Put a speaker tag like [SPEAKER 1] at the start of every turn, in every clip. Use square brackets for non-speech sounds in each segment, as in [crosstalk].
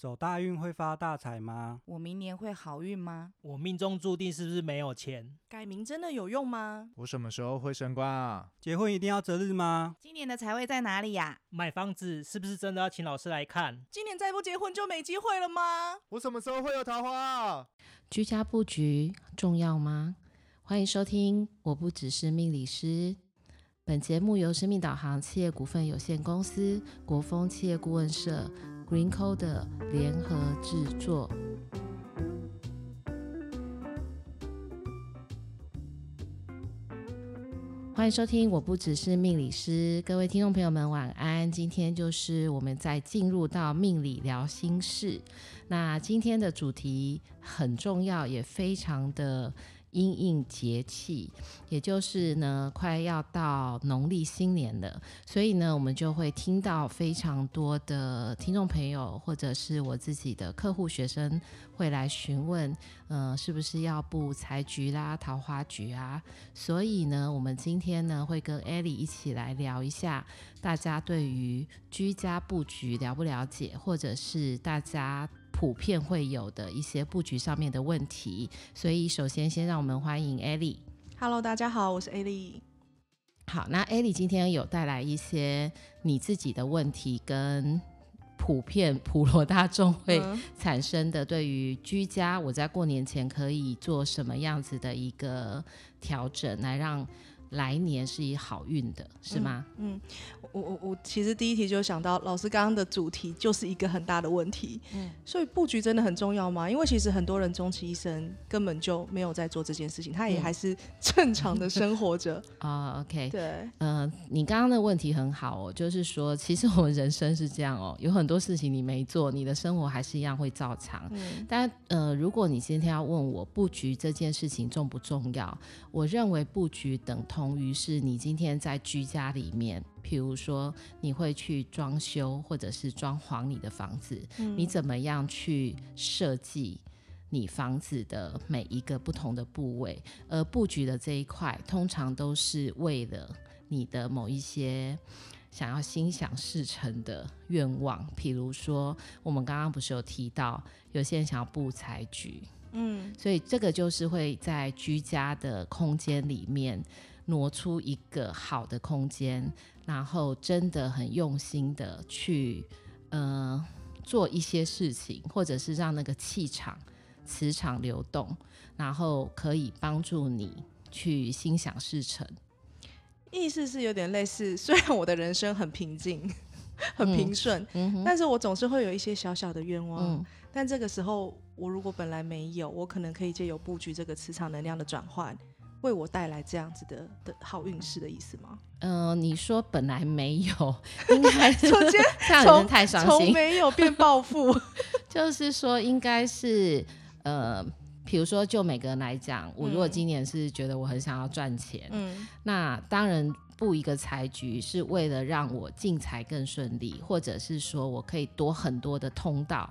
[SPEAKER 1] 走大运会发大财吗？
[SPEAKER 2] 我明年会好运吗？
[SPEAKER 3] 我命中注定是不是没有钱？
[SPEAKER 4] 改名真的有用吗？
[SPEAKER 5] 我什么时候会升官啊？
[SPEAKER 1] 结婚一定要择日吗？
[SPEAKER 2] 今年的财位在哪里呀？
[SPEAKER 3] 买房子是不是真的要请老师来看？
[SPEAKER 4] 今年再不结婚就没机会了吗？
[SPEAKER 5] 我什么时候会有桃花啊？
[SPEAKER 6] 居家布局重要吗？欢迎收听，我不只是命理师。本节目由生命导航企业股份有限公司、国风企业顾问社。GreenCo 的联合制作，欢迎收听。我不只是命理师，各位听众朋友们晚安。今天就是我们在进入到命理聊心事。那今天的主题很重要，也非常的。阴应节气，也就是呢，快要到农历新年了，所以呢，我们就会听到非常多的听众朋友，或者是我自己的客户、学生会来询问，呃，是不是要布财局啦、桃花局啊？所以呢，我们今天呢，会跟 Ellie 一起来聊一下，大家对于居家布局了不了解，或者是大家。普遍会有的一些布局上面的问题，所以首先先让我们欢迎 Ellie。
[SPEAKER 4] Hello，大家好，我是 Ellie。
[SPEAKER 6] 好，那 Ellie 今天有带来一些你自己的问题，跟普遍普罗大众会产生的对于居家，我在过年前可以做什么样子的一个调整，来让。来年是以好运的，是吗？
[SPEAKER 4] 嗯，嗯我我我其实第一题就想到老师刚刚的主题就是一个很大的问题，嗯，所以布局真的很重要吗？因为其实很多人终其一生根本就没有在做这件事情，他也还是正常的生活着。[laughs] 啊、
[SPEAKER 6] 嗯 oh,，OK，
[SPEAKER 4] 对，
[SPEAKER 6] 嗯、呃，你刚刚的问题很好哦，就是说，其实我们人生是这样哦，有很多事情你没做，你的生活还是一样会照常。嗯，但呃，如果你今天要问我布局这件事情重不重要，我认为布局等同。同于是你今天在居家里面，譬如说你会去装修或者是装潢你的房子，嗯，你怎么样去设计你房子的每一个不同的部位？而布局的这一块，通常都是为了你的某一些想要心想事成的愿望。譬如说，我们刚刚不是有提到，有些人想要布财局，嗯，所以这个就是会在居家的空间里面。挪出一个好的空间，然后真的很用心的去，呃，做一些事情，或者是让那个气场、磁场流动，然后可以帮助你去心想事成。
[SPEAKER 4] 意思是有点类似，[laughs] 虽然我的人生很平静、[laughs] 很平顺，嗯，但是我总是会有一些小小的愿望。嗯，但这个时候，我如果本来没有，我可能可以借由布局这个磁场能量的转换。为我带来这样子的的好运势的意思吗？
[SPEAKER 6] 嗯、呃，你说本来没有，应
[SPEAKER 4] 该 [laughs] [laughs]
[SPEAKER 6] 这样人太伤心，
[SPEAKER 4] 从没有变暴富，
[SPEAKER 6] 就是说应该是呃，比如说就每个人来讲，我如果今年是觉得我很想要赚钱，嗯，那当然布一个财局是为了让我进财更顺利，或者是说我可以多很多的通道。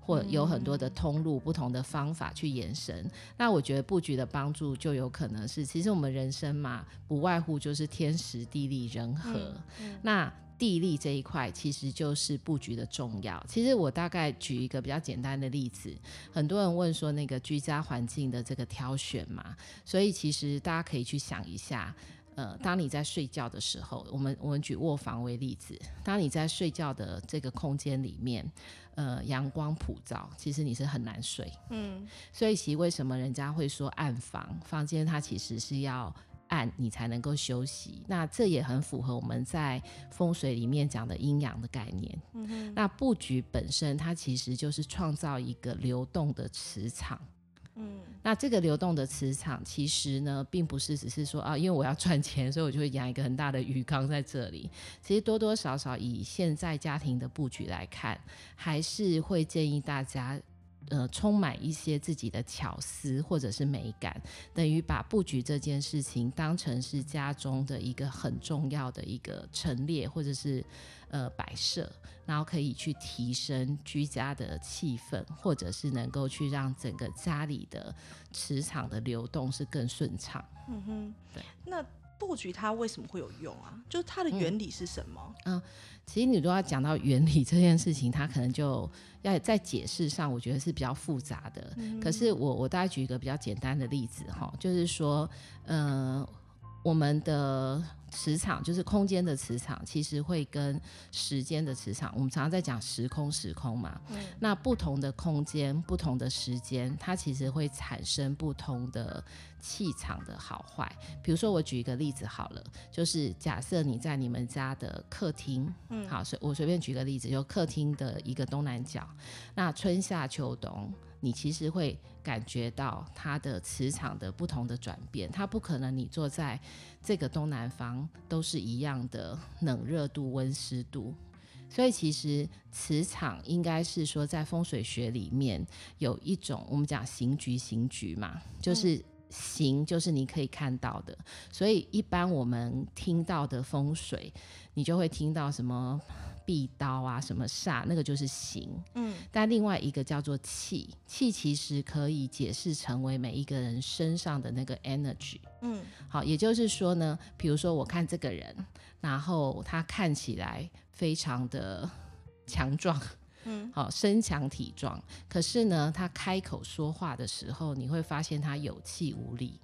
[SPEAKER 6] 或有很多的通路，不同的方法去延伸。那我觉得布局的帮助就有可能是，其实我们人生嘛，不外乎就是天时地利人和。嗯嗯、那地利这一块其实就是布局的重要。其实我大概举一个比较简单的例子，很多人问说那个居家环境的这个挑选嘛，所以其实大家可以去想一下。呃，当你在睡觉的时候，我们我们举卧房为例子，当你在睡觉的这个空间里面，呃，阳光普照，其实你是很难睡。嗯，所以其实为什么人家会说暗房，房间它其实是要暗，你才能够休息。那这也很符合我们在风水里面讲的阴阳的概念。嗯，那布局本身它其实就是创造一个流动的磁场。嗯，那这个流动的磁场，其实呢，并不是只是说啊，因为我要赚钱，所以我就会养一个很大的鱼缸在这里。[laughs] 其实多多少少以现在家庭的布局来看，还是会建议大家。呃，充满一些自己的巧思或者是美感，等于把布局这件事情当成是家中的一个很重要的一个陈列或者是呃摆设，然后可以去提升居家的气氛，或者是能够去让整个家里的磁场的流动是更顺畅。
[SPEAKER 4] 嗯哼，对。那布局它为什么会有用啊？就是它的原理是什么？
[SPEAKER 6] 嗯，嗯，其实你如果要讲到原理这件事情，它可能就要在解释上，我觉得是比较复杂的。嗯、可是我我大概举一个比较简单的例子哈，就是说，嗯、呃。我们的磁场就是空间的磁场，其实会跟时间的磁场，我们常常在讲时空，时空嘛。嗯。那不同的空间、不同的时间，它其实会产生不同的气场的好坏。比如说，我举一个例子好了，就是假设你在你们家的客厅，嗯，好，随我随便举个例子，就客厅的一个东南角，那春夏秋冬。你其实会感觉到它的磁场的不同的转变，它不可能你坐在这个东南方都是一样的冷热度、温湿度，所以其实磁场应该是说在风水学里面有一种我们讲形局形局嘛，就是形就是你可以看到的，所以一般我们听到的风水，你就会听到什么。壁刀啊，什么煞，那个就是形。嗯，但另外一个叫做气，气其实可以解释成为每一个人身上的那个 energy。嗯，好，也就是说呢，比如说我看这个人，然后他看起来非常的 [laughs] 强壮，嗯，好，身强体壮，可是呢，他开口说话的时候，你会发现他有气无力。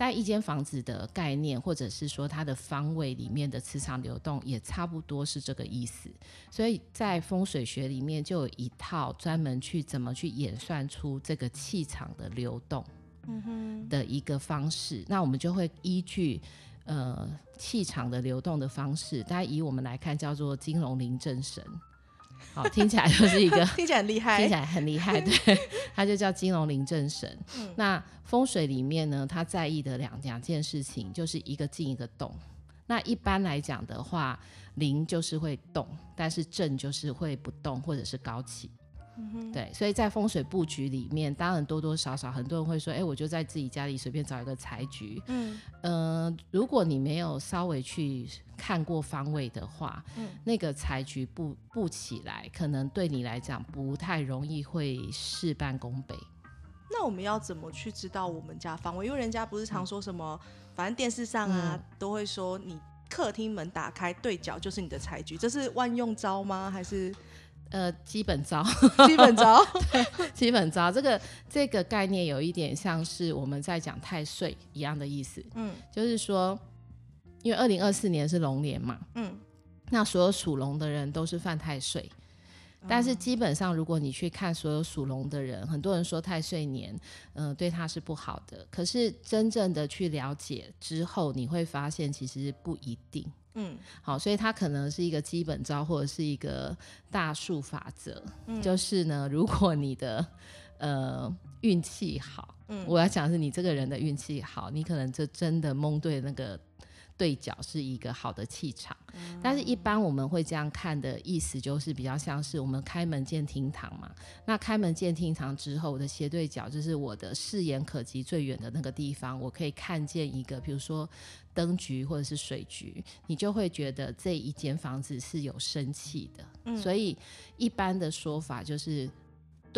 [SPEAKER 6] 但一间房子的概念，或者是说它的方位里面的磁场流动，也差不多是这个意思。所以在风水学里面，就有一套专门去怎么去演算出这个气场的流动，的一个方式。那我们就会依据呃气场的流动的方式，大家以我们来看，叫做金龙临正神。好，听起来就是一个 [laughs]
[SPEAKER 4] 听起来很厉害，
[SPEAKER 6] 听起来很厉害，对，[laughs] 他就叫金龙临正神。嗯、那风水里面呢，他在意的两两件事情，就是一个静一个动。那一般来讲的话，灵就是会动，但是正就是会不动或者是高起。嗯、对，所以在风水布局里面，当然多多少少很多人会说，哎，我就在自己家里随便找一个财局。嗯，呃，如果你没有稍微去看过方位的话，嗯，那个财局布布起来，可能对你来讲不太容易会事半功倍。
[SPEAKER 4] 那我们要怎么去知道我们家方位？因为人家不是常说什么，嗯、反正电视上啊、嗯、都会说，你客厅门打开对角就是你的财局，这是万用招吗？还是？
[SPEAKER 6] 呃，基本招，
[SPEAKER 4] 基本招，[laughs]
[SPEAKER 6] 对，基本招，这个这个概念有一点像是我们在讲太岁一样的意思。嗯，就是说，因为二零二四年是龙年嘛，嗯，那所有属龙的人都是犯太岁。但是基本上，如果你去看所有属龙的人，很多人说太岁年，嗯、呃，对他是不好的。可是真正的去了解之后，你会发现其实不一定。嗯，好，所以它可能是一个基本招，或者是一个大数法则。嗯，就是呢，如果你的呃运气好，嗯，我要讲的是你这个人的运气好，你可能就真的蒙对那个。对角是一个好的气场，嗯、但是一般我们会这样看的意思，就是比较像是我们开门见厅堂嘛。那开门见厅堂之后，我的斜对角就是我的视野可及最远的那个地方，我可以看见一个，比如说灯局或者是水局，你就会觉得这一间房子是有生气的。嗯、所以一般的说法就是。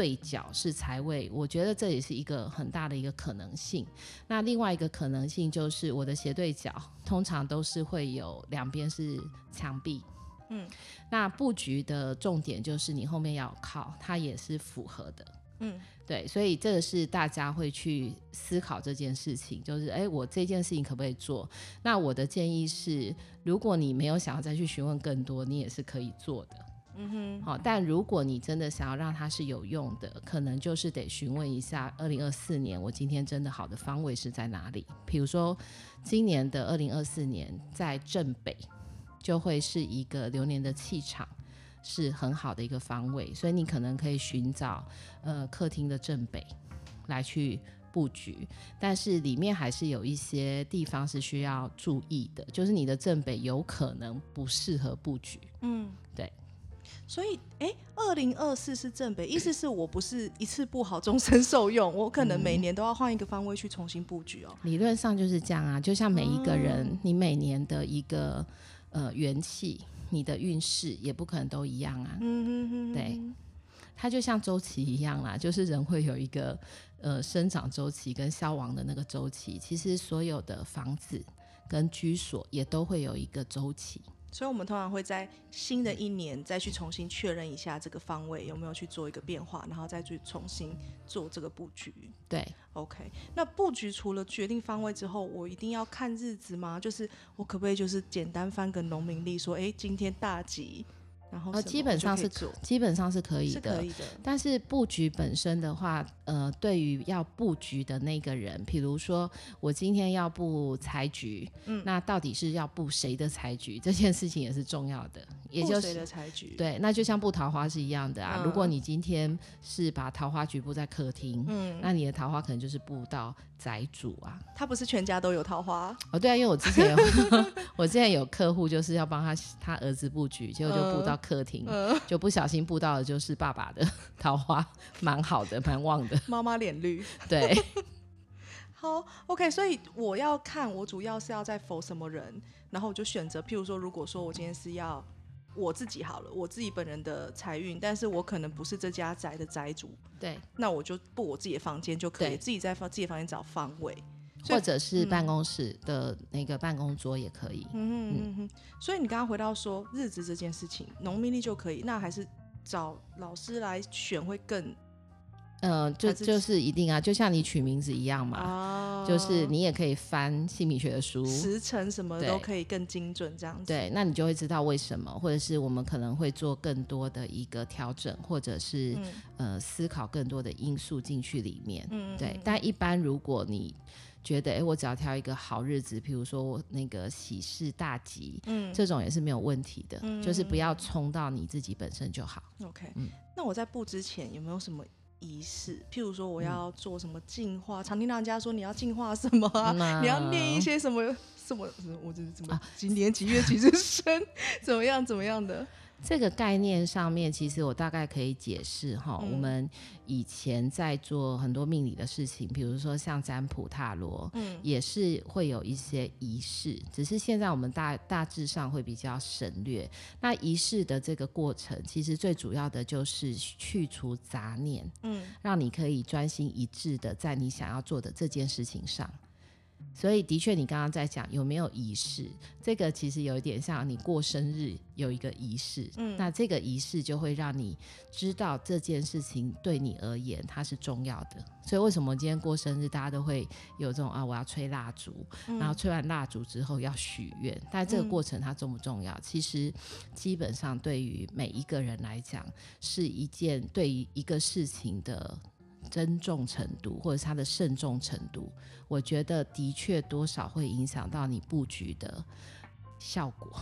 [SPEAKER 6] 对角是财位，我觉得这也是一个很大的一个可能性。那另外一个可能性就是我的斜对角通常都是会有两边是墙壁，嗯，那布局的重点就是你后面要靠，它也是符合的，嗯，对，所以这个是大家会去思考这件事情，就是哎，我这件事情可不可以做？那我的建议是，如果你没有想要再去询问更多，你也是可以做的。嗯哼，好，但如果你真的想要让它是有用的，可能就是得询问一下，二零二四年我今天真的好的方位是在哪里？比如说，今年的二零二四年在正北，就会是一个流年的气场是很好的一个方位，所以你可能可以寻找呃客厅的正北来去布局，但是里面还是有一些地方是需要注意的，就是你的正北有可能不适合布局。嗯，对。
[SPEAKER 4] 所以，哎、欸，二零二四是正北，意思是我不是一次不好终身受用，我可能每年都要换一个方位去重新布局哦。
[SPEAKER 6] 理论上就是这样啊，就像每一个人，嗯、你每年的一个呃元气，你的运势也不可能都一样啊。嗯嗯嗯，对，它就像周期一样啦，就是人会有一个呃生长周期跟消亡的那个周期。其实所有的房子。跟居所也都会有一个周期。
[SPEAKER 4] 所以，我们通常会在新的一年再去重新确认一下这个方位有没有去做一个变化，然后再去重新做这个布局。
[SPEAKER 6] 对
[SPEAKER 4] ，OK。那布局除了决定方位之后，我一定要看日子吗？就是我可不可以就是简单翻个农民历，说，哎，今天大吉。然后
[SPEAKER 6] 基本上是，基本上是可以的。
[SPEAKER 4] 可以的。
[SPEAKER 6] 但是布局本身的话，呃，对于要布局的那个人，比如说我今天要布财局，嗯，那到底是要布谁的财局？这件事情也是重要的。也就是？对，那就像布桃花是一样的啊。嗯、如果你今天是把桃花局布在客厅，嗯，那你的桃花可能就是布到宅主啊。
[SPEAKER 4] 他不是全家都有桃花？
[SPEAKER 6] 哦，对啊，因为我之前有，[laughs] 我之前有客户就是要帮他他儿子布局，结果就布到客厅，嗯、就不小心布到的就是爸爸的 [laughs] 桃花，蛮好的，蛮旺的。
[SPEAKER 4] 妈妈脸绿。
[SPEAKER 6] 对。[laughs]
[SPEAKER 4] 好，OK，所以我要看，我主要是要在 for 什么人，然后我就选择，譬如说，如果说我今天是要。我自己好了，我自己本人的财运，但是我可能不是这家宅的宅主，
[SPEAKER 6] 对，
[SPEAKER 4] 那我就布我自己的房间就可以，自己在房自己房间找方位，
[SPEAKER 6] 或者是办公室的那个办公桌也可以。
[SPEAKER 4] 嗯嗯嗯。所以你刚刚回到说日子这件事情，农民历就可以，那还是找老师来选会更。
[SPEAKER 6] 嗯、呃，就就是一定啊，就像你取名字一样嘛，哦、就是你也可以翻姓名学的书，
[SPEAKER 4] 时辰什么都可以更精准这样子。
[SPEAKER 6] 对，那你就会知道为什么，或者是我们可能会做更多的一个调整，或者是、嗯、呃思考更多的因素进去里面。嗯，对。但一般如果你觉得，哎，我只要挑一个好日子，比如说那个喜事大吉，嗯，这种也是没有问题的，嗯、就是不要冲到你自己本身就好。
[SPEAKER 4] OK，嗯，那我在布之前有没有什么？仪式，譬如说我要做什么净化，嗯、常听到人家说你要净化什么啊，嗯、你要念一些什么什么，我这是怎么几年几月几日生，[laughs] 怎么样怎么样的。
[SPEAKER 6] 这个概念上面，其实我大概可以解释哈。嗯、我们以前在做很多命理的事情，比如说像占卜、塔罗，嗯，也是会有一些仪式。只是现在我们大大致上会比较省略。那仪式的这个过程，其实最主要的就是去除杂念，嗯，让你可以专心一致的在你想要做的这件事情上。所以，的确，你刚刚在讲有没有仪式，这个其实有一点像你过生日有一个仪式。嗯，那这个仪式就会让你知道这件事情对你而言它是重要的。所以，为什么今天过生日大家都会有这种啊，我要吹蜡烛，嗯、然后吹完蜡烛之后要许愿。但这个过程它重不重要？嗯、其实，基本上对于每一个人来讲，是一件对于一个事情的。珍重程度，或者是它的慎重程度，我觉得的确多少会影响到你布局的效果。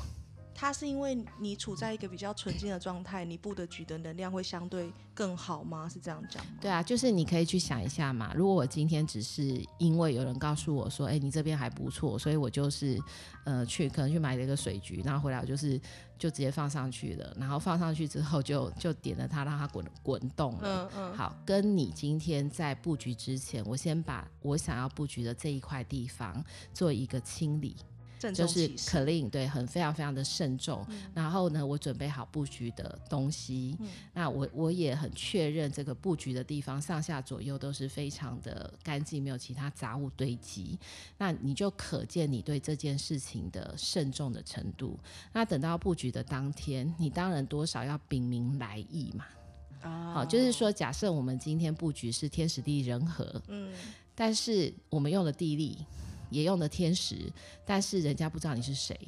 [SPEAKER 4] 它是因为你处在一个比较纯净的状态，你布的局的能量会相对更好吗？是这样讲吗？
[SPEAKER 6] 对啊，就是你可以去想一下嘛。如果我今天只是因为有人告诉我说，哎、欸，你这边还不错，所以我就是呃去可能去买了一个水局，然后回来我就是就直接放上去了，然后放上去之后就就点了它，让它滚滚动了。嗯嗯。好，跟你今天在布局之前，我先把我想要布局的这一块地方做一个清理。就是 clean，对，很非常非常的慎重。嗯、然后呢，我准备好布局的东西。嗯、那我我也很确认这个布局的地方上下左右都是非常的干净，没有其他杂物堆积。那你就可见你对这件事情的慎重的程度。那等到布局的当天，你当然多少要禀明来意嘛。哦、好，就是说，假设我们今天布局是天时地利人和，嗯，但是我们用了地利。也用的天时，但是人家不知道你是谁，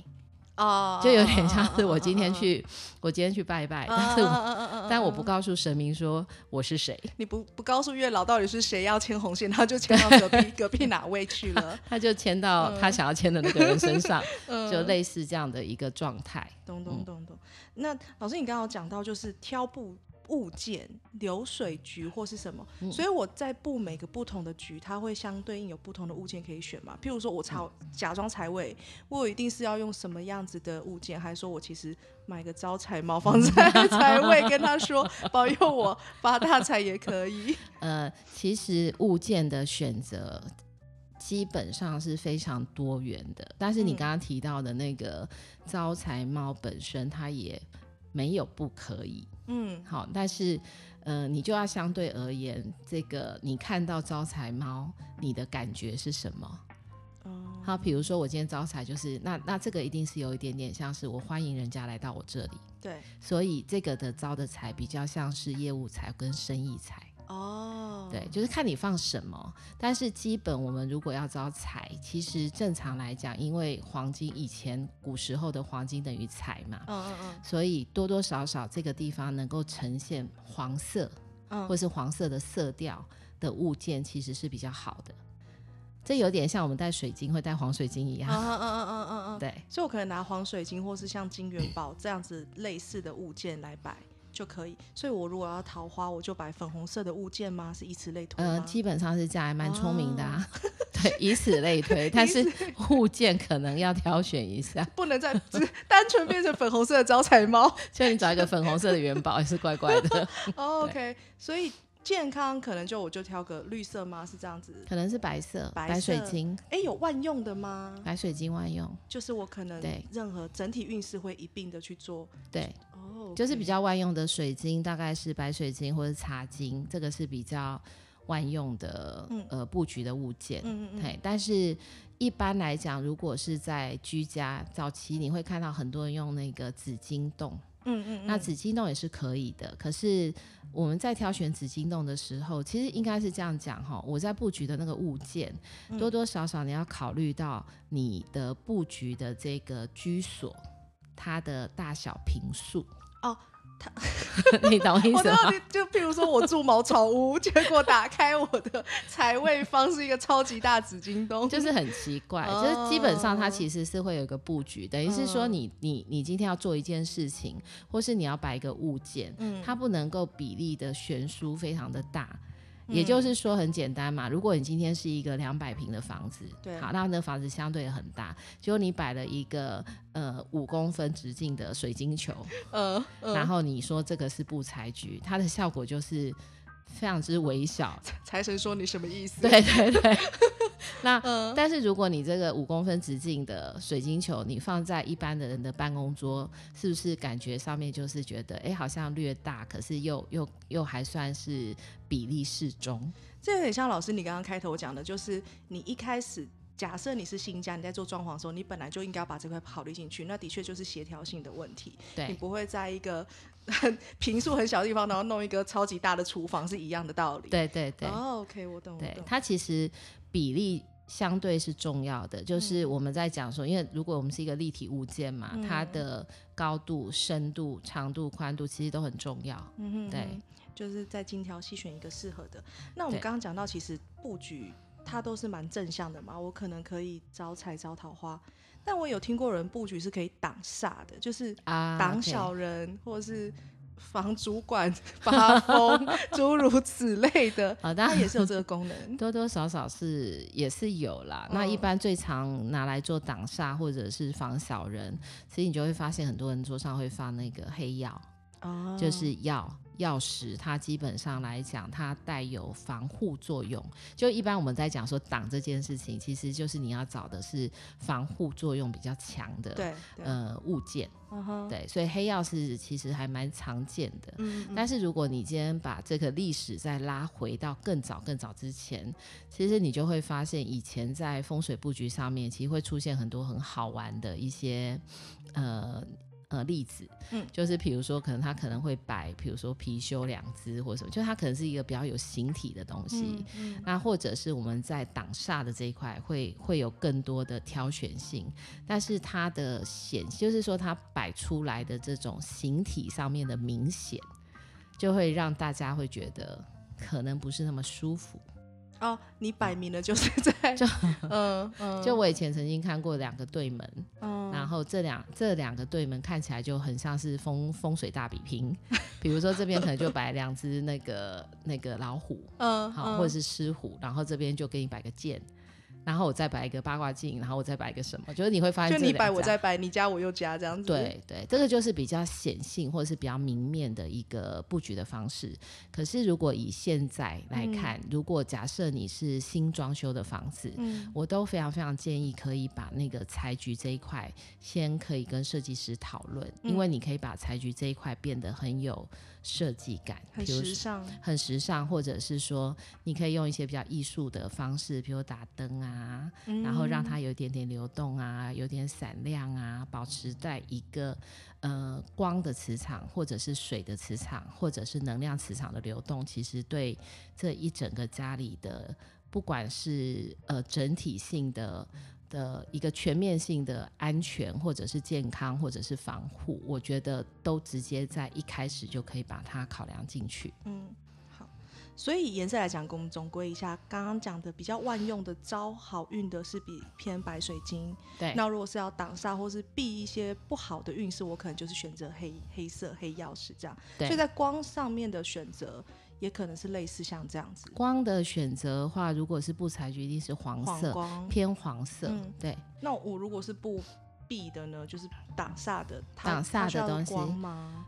[SPEAKER 6] 哦，oh, 就有点像是我今天去，oh, oh, oh, oh. 我今天去拜拜，但是我，oh, oh, oh, oh, oh. 但我不告诉神明说我是谁，
[SPEAKER 4] 你不不告诉月老到底是谁要牵红线，他就牵到隔壁隔壁哪位去了，[laughs]
[SPEAKER 6] 他就牵到他想要牵的那个人身上，[laughs] 就类似这样的一个状态。
[SPEAKER 4] 懂懂懂懂。那老师，你刚刚讲到就是挑布。物件流水局或是什么，嗯、所以我在布每个不同的局，它会相对应有不同的物件可以选嘛。譬如说我财假装财位，我一定是要用什么样子的物件，还是说我其实买个招财猫放在 [laughs] 财位，跟他说保佑我发大财也可以。[laughs]
[SPEAKER 6] 呃，其实物件的选择基本上是非常多元的，但是你刚刚提到的那个招财猫本身，它也没有不可以。嗯，好，但是，呃，你就要相对而言，这个你看到招财猫，你的感觉是什么？哦，好，比如说我今天招财，就是那那这个一定是有一点点像是我欢迎人家来到我这里，
[SPEAKER 4] 对，
[SPEAKER 6] 所以这个的招的财比较像是业务财跟生意财。
[SPEAKER 4] 哦，
[SPEAKER 6] 对，就是看你放什么，但是基本我们如果要招财，其实正常来讲，因为黄金以前古时候的黄金等于财嘛，
[SPEAKER 4] 嗯嗯嗯，
[SPEAKER 6] 所以多多少少这个地方能够呈现黄色，
[SPEAKER 4] 嗯，
[SPEAKER 6] 或是黄色的色调的物件，其实是比较好的。这有点像我们戴水晶会戴黄水晶一样，
[SPEAKER 4] 嗯嗯嗯嗯嗯嗯，[laughs]
[SPEAKER 6] 对，
[SPEAKER 4] 所以我可能拿黄水晶或是像金元宝这样子类似的物件来摆。就可以，所以我如果要桃花，我就摆粉红色的物件吗？是以此类推嗯？
[SPEAKER 6] 呃，基本上是这样，还蛮聪明的啊。哦、[laughs] 对，以此类推，[laughs] 但是物件可能要挑选一下，
[SPEAKER 4] 不能再只单纯变成粉红色的招财猫。[laughs]
[SPEAKER 6] 所以你找一个粉红色的元宝也是怪怪的。
[SPEAKER 4] 哦、OK，所以。健康可能就我就挑个绿色吗？是这样子？
[SPEAKER 6] 可能是白色，
[SPEAKER 4] 白
[SPEAKER 6] 水晶。
[SPEAKER 4] 哎、欸，有万用的吗？
[SPEAKER 6] 白水晶万用，
[SPEAKER 4] 就是我可能对任何整体运势会一并的去做。
[SPEAKER 6] 对，
[SPEAKER 4] 哦，okay、
[SPEAKER 6] 就是比较万用的水晶，大概是白水晶或者茶晶，这个是比较万用的、嗯、呃布局的物件。嗯嗯嗯。但是一般来讲，如果是在居家早期，你会看到很多人用那个紫晶洞。嗯，嗯嗯，那紫晶洞也是可以的。可是我们在挑选紫金洞的时候，其实应该是这样讲哈。我在布局的那个物件，嗯、多多少少你要考虑到你的布局的这个居所，它的大小平数哦。[laughs] 你懂意思吗？
[SPEAKER 4] 就譬如说我住茅草屋，[laughs] 结果打开我的财位方是一个超级大紫晶洞，
[SPEAKER 6] 就是很奇怪。哦、就是基本上它其实是会有一个布局，等于是说你你你今天要做一件事情，或是你要摆一个物件，嗯、它不能够比例的悬殊非常的大。也就是说很简单嘛，如果你今天是一个两百平的房子，对，好，那那个房子相对很大，结果你摆了一个呃五公分直径的水晶球，[laughs] 然后你说这个是不财局，它的效果就是。非常之微小，
[SPEAKER 4] 财神说你什么意思？
[SPEAKER 6] 对对对，[laughs] 那、嗯、但是如果你这个五公分直径的水晶球，你放在一般的人的办公桌，是不是感觉上面就是觉得，哎、欸，好像略大，可是又又又还算是比例适中？
[SPEAKER 4] 这有点像老师你刚刚开头讲的，就是你一开始假设你是新家，你在做装潢的时候，你本来就应该要把这块考虑进去，那的确就是协调性的问题，
[SPEAKER 6] 对
[SPEAKER 4] 你不会在一个。很坪数很小的地方，然后弄一个超级大的厨房是一样的道理。
[SPEAKER 6] 对对对。
[SPEAKER 4] 哦、oh，OK，我懂。
[SPEAKER 6] 对，它其实比例相对是重要的，就是我们在讲说，因为如果我们是一个立体物件嘛，嗯、它的高度、深度、长度、宽度其实都很重要。嗯哼，对，
[SPEAKER 4] 就是在精挑细选一个适合的。那我们刚刚讲到，其实布局它都是蛮正向的嘛，我可能可以招财招桃花。但我有听过人布局是可以挡煞的，就是挡小人、啊 okay、或者是防主管 [laughs] 发疯，[laughs] 诸如此类的。好的，它也是有这个功能，[laughs]
[SPEAKER 6] 多多少少是也是有啦。嗯、那一般最常拿来做挡煞或者是防小人，其实你就会发现很多人桌上会放那个黑曜，哦、就是药。钥匙，它基本上来讲，它带有防护作用。就一般我们在讲说挡这件事情，其实就是你要找的是防护作用比较强的，对，对呃物件。Uh huh. 对，所以黑曜石其实还蛮常见的。嗯嗯，但是如果你今天把这个历史再拉回到更早更早之前，其实你就会发现，以前在风水布局上面，其实会出现很多很好玩的一些呃。呃，例子，嗯，就是比如说，可能他可能会摆，比如说貔貅两只或什么，就它可能是一个比较有形体的东西。嗯嗯、那或者是我们在挡煞的这一块，会会有更多的挑选性，但是它的显，就是说它摆出来的这种形体上面的明显，就会让大家会觉得可能不是那么舒服。
[SPEAKER 4] 哦，你摆明了就是 [laughs] 在
[SPEAKER 6] 就嗯嗯，就我以前曾经看过两个对门，嗯，然后这两这两个对门看起来就很像是风风水大比拼，[laughs] 比如说这边可能就摆两只那个那个老虎，嗯，好，或者是狮虎，然后这边就给你摆个剑。然后我再摆一个八卦镜，然后我再摆一个什么，就是你会发现，
[SPEAKER 4] 就你摆我再摆，你加我又加这样子。
[SPEAKER 6] 对对，这个就是比较显性或者是比较明面的一个布局的方式。可是如果以现在来看，嗯、如果假设你是新装修的房子，嗯、我都非常非常建议可以把那个财局这一块先可以跟设计师讨论，嗯、因为你可以把财局这一块变得很有。设计感
[SPEAKER 4] 很时尚，
[SPEAKER 6] 很时尚，或者是说，你可以用一些比较艺术的方式，比如打灯啊，然后让它有一点点流动啊，有点闪亮啊，保持在一个呃光的磁场，或者是水的磁场，或者是能量磁场的流动，其实对这一整个家里的，不管是呃整体性的的一个全面性的安全，或者是健康，或者是防护，我觉得都直接在一开始就可以把它考量进去。
[SPEAKER 4] 嗯。好所以颜色来讲，我们总归一下，刚刚讲的比较万用的招好运的是比偏白水晶。
[SPEAKER 6] 对。
[SPEAKER 4] 那如果是要挡煞或是避一些不好的运势，我可能就是选择黑黑色黑曜石这样。对。所以在光上面的选择，也可能是类似像这样子。
[SPEAKER 6] 光的选择的话，如果是布材具，一定是黄色，偏黄色。嗯。对。
[SPEAKER 4] 那我如果是不。避的呢，就是挡煞的，
[SPEAKER 6] 挡煞的东西。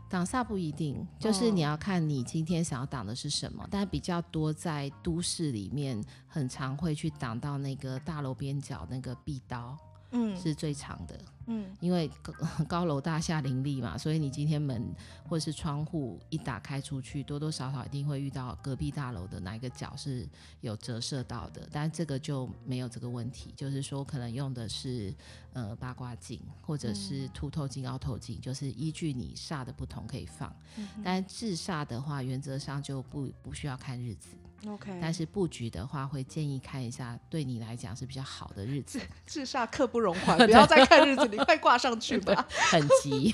[SPEAKER 6] 挡煞不一定，就是你要看你今天想要挡的是什么。哦、但比较多在都市里面，很常会去挡到那个大楼边角那个壁刀。嗯，是最长的。嗯，因为高 [laughs] 高楼大厦林立嘛，所以你今天门或是窗户一打开出去，多多少少一定会遇到隔壁大楼的哪一个角是有折射到的。但这个就没有这个问题，就是说可能用的是呃八卦镜或者是凸透镜、凹透镜，就是依据你煞的不同可以放。嗯、但制煞的话，原则上就不不需要看日子。
[SPEAKER 4] OK，
[SPEAKER 6] 但是布局的话，会建议看一下对你来讲是比较好的日子。
[SPEAKER 4] 至 [laughs] 煞刻不容缓，[laughs] 不要再看日子，你快挂上去吧。[laughs]
[SPEAKER 6] 很急。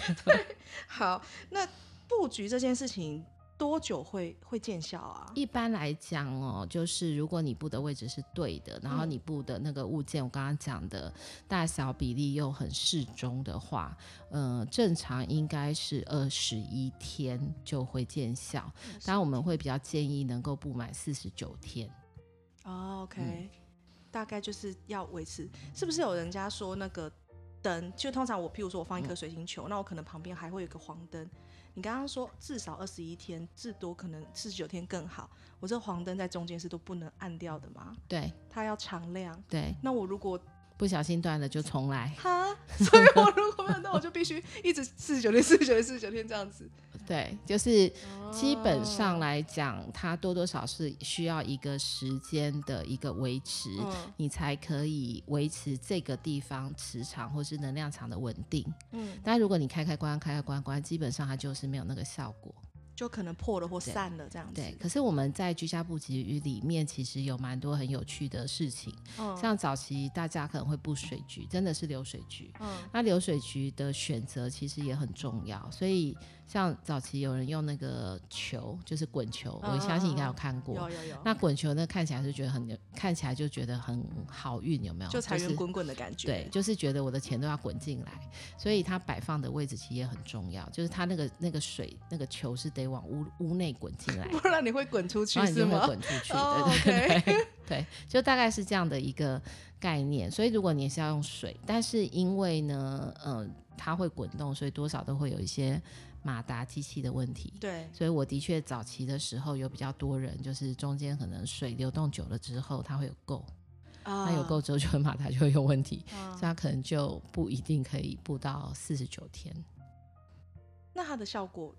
[SPEAKER 4] 好，那布局这件事情。多久会会见效啊？
[SPEAKER 6] 一般来讲哦，就是如果你布的位置是对的，然后你布的那个物件，我刚刚讲的大小比例又很适中的话，呃，正常应该是二十一天就会见效。当然我们会比较建议能够布满四十九天。
[SPEAKER 4] 哦，OK，嗯，大概就是要维持。是不是有人家说那个灯，就通常我譬如说我放一颗水晶球，嗯，那我可能旁边还会有个黄灯。你刚刚说至少二十一天，至多可能四十九天更好。我这黄灯在中间是都不能按掉的吗？
[SPEAKER 6] 对，
[SPEAKER 4] 它要常亮。
[SPEAKER 6] 对，
[SPEAKER 4] 那我如果
[SPEAKER 6] 不小心断了，就重来。
[SPEAKER 4] 哈，[laughs] 所以我如果没有，那我就必须一直四十九天、四十九天、四十九天这样子。
[SPEAKER 6] 对，就是基本上来讲，它多多少少是需要一个时间的一个维持，嗯，你才可以维持这个地方磁场或是能量场的稳定。嗯，但如果你开开关开开关关，基本上它就是没有那个效果。
[SPEAKER 4] 就可能破了或散了这样子。
[SPEAKER 6] 对，可是我们在居家布局里面，其实有蛮多很有趣的事情。嗯，像早期大家可能会布水局，真的是流水局。嗯，那流水局的选择其实也很重要，所以。像早期有人用那个球，就是滚球，我相信应该有看过。
[SPEAKER 4] 有有有。
[SPEAKER 6] 那滚球呢，看起来是觉得很，看起来就觉得很好运，有没有？
[SPEAKER 4] 就财源滚滚的感觉。
[SPEAKER 6] 对，就是觉得我的钱都要滚进来，所以它摆放的位置其实也很重要。就是它那个那个水那个球是得往屋屋内滚进来，[laughs]
[SPEAKER 4] 不然你会滚出去是吗？
[SPEAKER 6] 会滚出去，对 [laughs] 对 [laughs] 对对，就大概是这样的一个概念。所以如果你是要用水，但是因为呢，嗯、呃，它会滚动，所以多少都会有一些。马达机器的问题，
[SPEAKER 4] 对，
[SPEAKER 6] 所以我的确早期的时候有比较多人，就是中间可能水流动久了之后，它会有垢，它、uh, 有垢之后就会马达就会有问题，uh, 所以它可能就不一定可以布到四十九天。
[SPEAKER 4] 那它的效果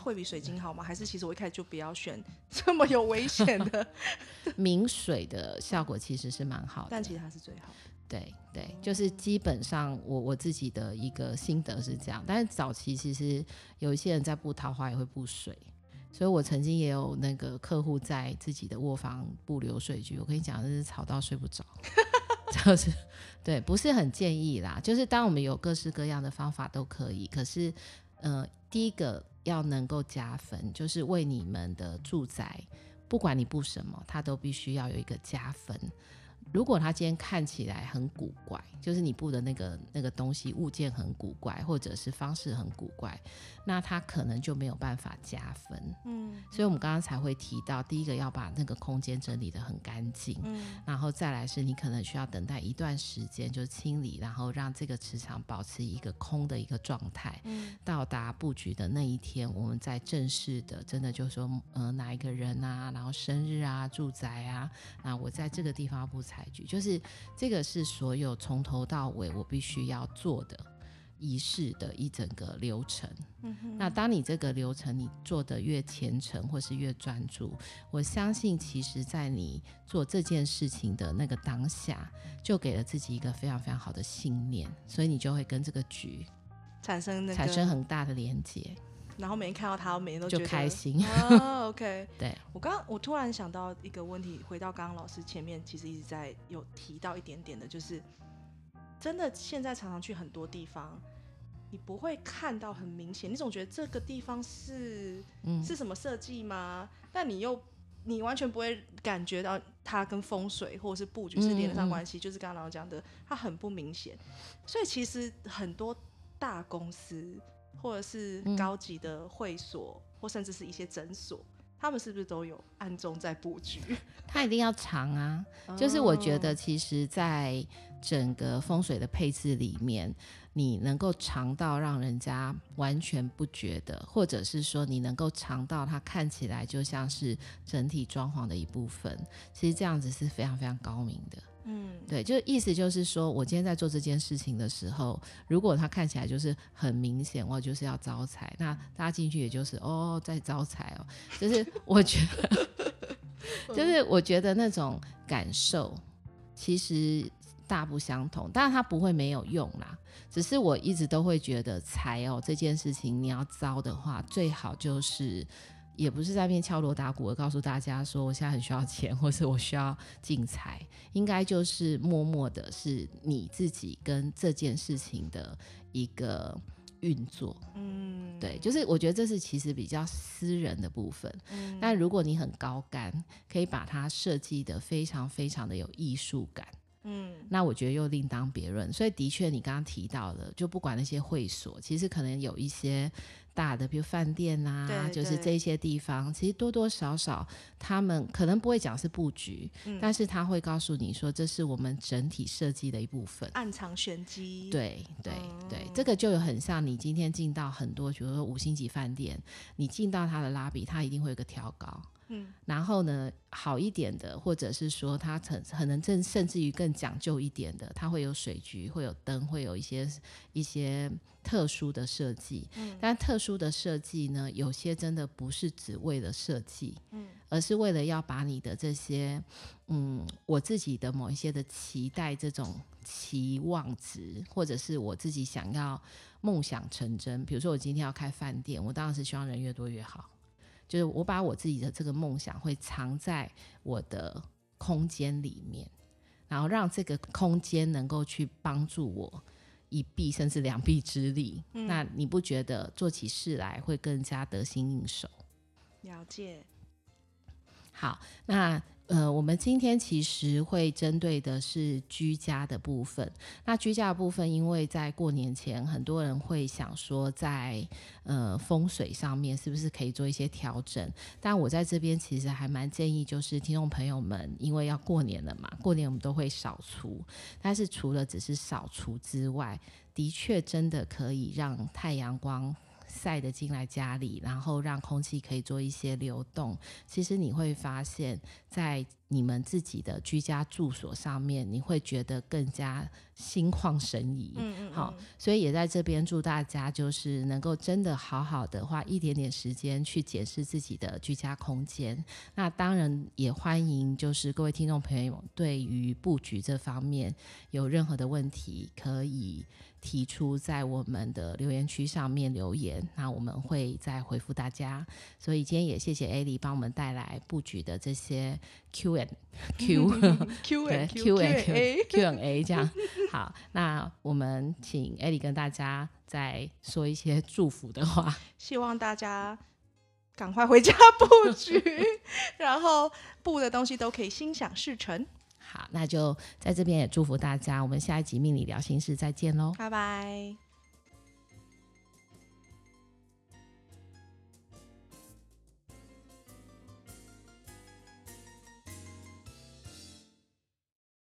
[SPEAKER 4] 会比水晶好吗？还是其实我一开始就不要选 [laughs] 这么有危险的？[laughs]
[SPEAKER 6] 明水的效果其实是蛮好的，
[SPEAKER 4] 但其实它是最好的。
[SPEAKER 6] 对对，就是基本上我我自己的一个心得是这样，但是早期其实有一些人在布桃花也会布水，所以我曾经也有那个客户在自己的卧房布流水局，我跟你讲，真是吵到睡不着，[laughs] 就是对，不是很建议啦。就是当我们有各式各样的方法都可以，可是呃，第一个要能够加分，就是为你们的住宅，不管你布什么，它都必须要有一个加分。如果它今天看起来很古怪，就是你布的那个那个东西物件很古怪，或者是方式很古怪，那它可能就没有办法加分。嗯，所以我们刚刚才会提到，第一个要把那个空间整理的很干净，嗯，然后再来是你可能需要等待一段时间就清理，然后让这个磁场保持一个空的一个状态。嗯，到达布局的那一天，我们再正式的，真的就是说，呃，哪一个人啊，然后生日啊，住宅啊，那我在这个地方要布财局，就是这个是所有从头到尾我必须要做的。仪式的一整个流程。那当你这个流程你做得越虔诚或是越专注，我相信其实在你做这件事情的那个当下，就给了自己一个非常非常好的信念，所以你就会跟这个局
[SPEAKER 4] 产生那个
[SPEAKER 6] 产生很大的连接。
[SPEAKER 4] 然后每天看到他，我每天都
[SPEAKER 6] 觉得开心。
[SPEAKER 4] 哦、OK，[laughs]
[SPEAKER 6] 对
[SPEAKER 4] 我刚我突然想到一个问题，回到刚刚老师前面，其实一直在有提到一点点的，就是真的现在常常去很多地方，你不会看到很明显，你总觉得这个地方是、嗯、是什么设计吗？但你又你完全不会感觉到它跟风水或者是布局是连得上关系，嗯嗯就是刚刚老师讲的，它很不明显。所以其实很多大公司。或者是高级的会所，嗯、或甚至是一些诊所，他们是不是都有暗中在布局？[laughs]
[SPEAKER 6] 他一定要藏啊！就是我觉得，其实，在整个风水的配置里面，你能够藏到让人家完全不觉得，或者是说你能够藏到它看起来就像是整体装潢的一部分，其实这样子是非常非常高明的。嗯，对，就意思就是说，我今天在做这件事情的时候，如果它看起来就是很明显，我就是要招财，那大家进去也就是哦，在招财哦，就是我觉得，[laughs] 就是我觉得那种感受其实大不相同，当然它不会没有用啦，只是我一直都会觉得财哦这件事情，你要招的话，最好就是。也不是在那边敲锣打鼓的告诉大家说我现在很需要钱，或是我需要进财，应该就是默默的是你自己跟这件事情的一个运作。嗯，对，就是我觉得这是其实比较私人的部分。嗯，但如果你很高干，可以把它设计的非常非常的有艺术感。嗯，那我觉得又另当别论。所以的确，你刚刚提到的，就不管那些会所，其实可能有一些。大的，比如饭店啊，对对，就是这些地方，其实多多少少他们可能不会讲是布局，嗯，但是他会告诉你说，这是我们整体设计的一部分，
[SPEAKER 4] 暗藏玄机。
[SPEAKER 6] 对对对，这个就有很像你今天进到很多，比如说五星级饭店，你进到它的拉比，它一定会有个挑高。嗯，然后呢，好一点的，或者是说它可可能甚甚至于更讲究一点的，它会有水局，会有灯，会有一些一些特殊的设计。嗯，但特殊的设计呢，有些真的不是只为了设计，嗯，而是为了要把你的这些，嗯，我自己的某一些的期待，这种期望值，或者是我自己想要梦想成真。比如说，我今天要开饭店，我当然是希望人越多越好。就是我把我自己的这个梦想会藏在我的空间里面，然后让这个空间能够去帮助我一臂甚至两臂之力。嗯。那你不觉得做起事来会更加得心应手？
[SPEAKER 4] 了解。
[SPEAKER 6] 好，那。呃，我们今天其实会针对的是居家的部分。那居家的部分，因为在过年前，很多人会想说在，在呃风水上面是不是可以做一些调整？但我在这边其实还蛮建议，就是听众朋友们，因为要过年了嘛，过年我们都会扫除。但是除了只是扫除之外，的确真的可以让太阳光。晒得进来家里，然后让空气可以做一些流动。其实你会发现，在你们自己的居家住所上面，你会觉得更加心旷神怡。嗯嗯，嗯。好，所以也在这边祝大家，就是能够真的好好的花一点点时间去检视自己的居家空间。那当然也欢迎，就是各位听众朋友对于布局这方面有任何的问题，可以。提出在我们的留言区上面留言，那我们会再回复大家。所以今天也谢谢艾莉帮我们带来布局的这些 [laughs] Q and [laughs] Q
[SPEAKER 4] Q and
[SPEAKER 6] Q and A Q and A 这样。[laughs] 好，那我们请艾莉跟大家再说一些祝福的话。
[SPEAKER 4] 希望大家赶快回家布局，然后布的东西都可以心想事成。
[SPEAKER 6] 好，那就在这边也祝福大家，我们下一集命理聊心事再见喽，
[SPEAKER 4] 拜拜。